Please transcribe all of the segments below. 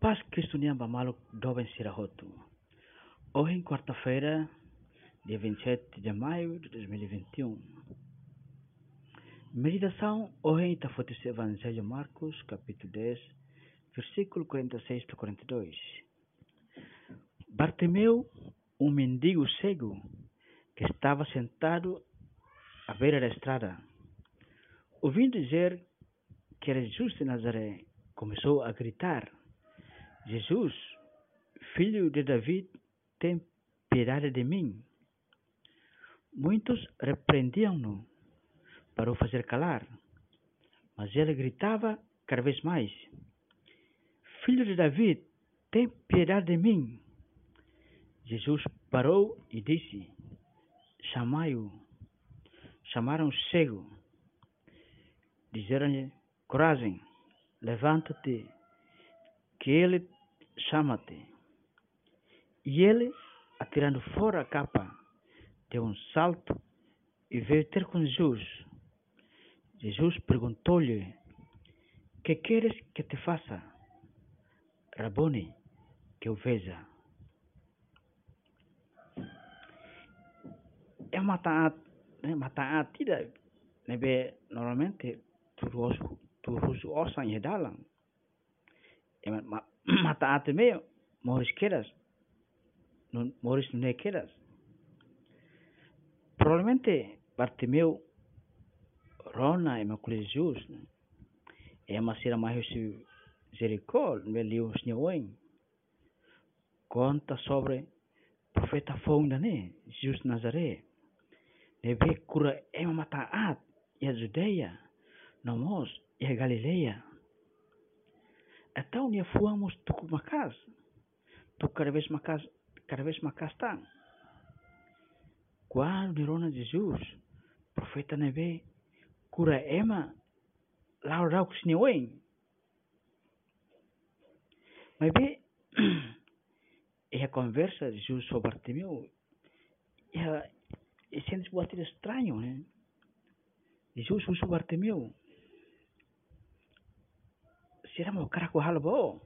Paz Cristo Niamba Malo Doven Sirahoto. Hoje, quarta-feira, dia 27 de maio de 2021. Meditação hoje foto do Evangelho Marcos, capítulo 10, versículo 46 a 42. Bartimeu, um mendigo cego, que estava sentado à beira da estrada, ouvindo dizer que era Jesus de Nazaré, começou a gritar: Jesus, filho de David, tem piedade de mim. Muitos repreendiam-no para o fazer calar, mas ele gritava cada vez mais: Filho de David, tem piedade de mim. Jesus parou e disse: Chamai-o. Chamaram o cego. Disseram-lhe: Coragem, levanta-te, que ele chama-te. E ele, atirando fora a capa, deu um salto e veio ter com Jesus. Jesus perguntou-lhe: Que queres que te faça? Rabone, que eu veja. É uma taat? Uma taatida, né? Normalmente, tu tu rusu osan ye dalang. Emat mata ate me moris keras. Moris ne keras. Provavelmente Bartimeu Rona e macule Jesus. É uma sira mais se Jericó, me liu snioen. Conta sobre profeta fonda ne, Jesus Nazaré. Nebe cura é uma taat e a Judeia. Nomos e a Galileia. Então, nós fomos tuku makas. Tu cada vez makas, cada vez makas tang. Quando nirona Jesus, profeta nebe, cura ema, lau rau kusni oing. Mas bem, e a conversa de Jesus sobre Bartimeu, e a, e sente se botar estranho, né? Jesus usou Bartimeu. será meu cara com algo bom?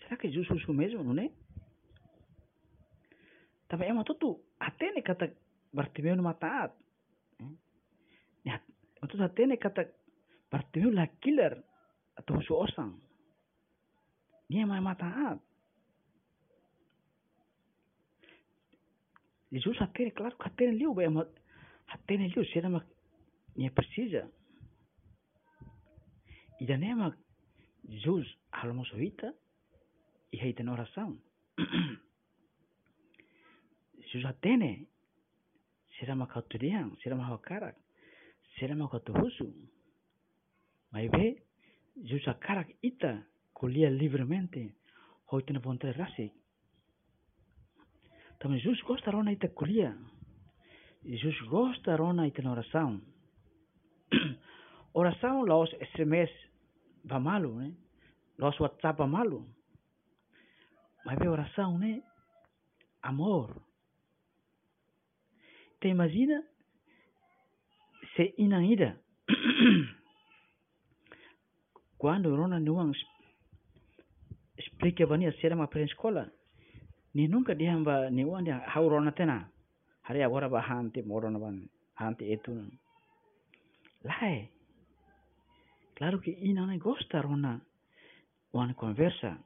Será que eu sou isso mesmo, não é? Também é uma tudo até nem kata Bartimeu no matar. É uma até nem cata Bartimeu lá killer atau tu sou ossan. mataat, é mais matar. Jesus até é claro até nem liu, bem, até nem liu, será que nem precisa? E já nem é Jesus almoçoita e heita na oração. Jesus atene será uma cauturian, será uma cara, será uma cautuhusu. Mas vê, Jesus a cara ita colhia livremente, hoita na vontade rasik. Também Jesus gosta rona ita colhia. Jesus gosta rona ita oração. oração los SMS va malu, né? Los WhatsApp va malu. Mas vê oração, né? Amor. Te imagina se inaida. Quando Rona Nuang explica bani a ser uma pré-escola, ni nunca dihamba ni wan dia hau Rona tena. Hari agora ba hanti morona ban hanti itu. Lai. Claro que ina não gosta rona wan conversa.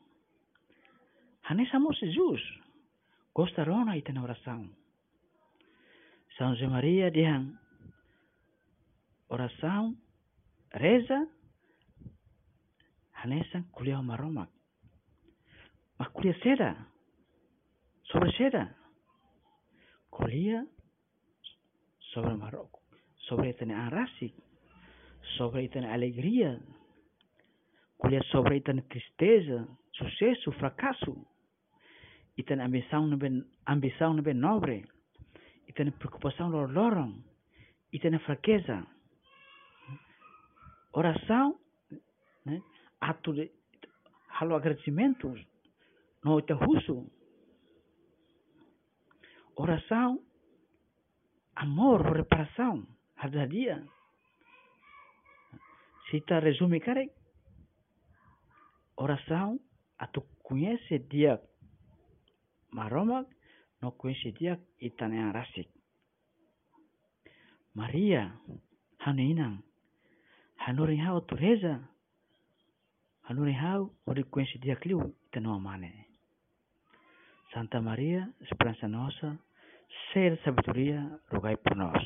Hanesamos Jesus. Gosta rona ita na oração. São José Maria diang oração reza Hanesa kuliah maromak. Mas kuliah seda. Sobre seda. Kuliah sobre Marocco. Sobre itane arasik. Sobre itane alegria. Kuliah sobre itane tristeza, sucesso, fracasso. Itane ambição nebe, ambição nebe nobre. Itane preocupação lor lorong. Itane fraqueza. Oração, né? ato de halo agradecimento no russo oração amor reparação cada está resume cara oração tu conhece dia maromak, não conhece dia itanea rasik. Maria, hanu inang, hanu hau tureza, hanu hau ori conhece dia cliu itanoa mane. Santa Maria, esperança nossa, ser sabedoria, rogai por nós.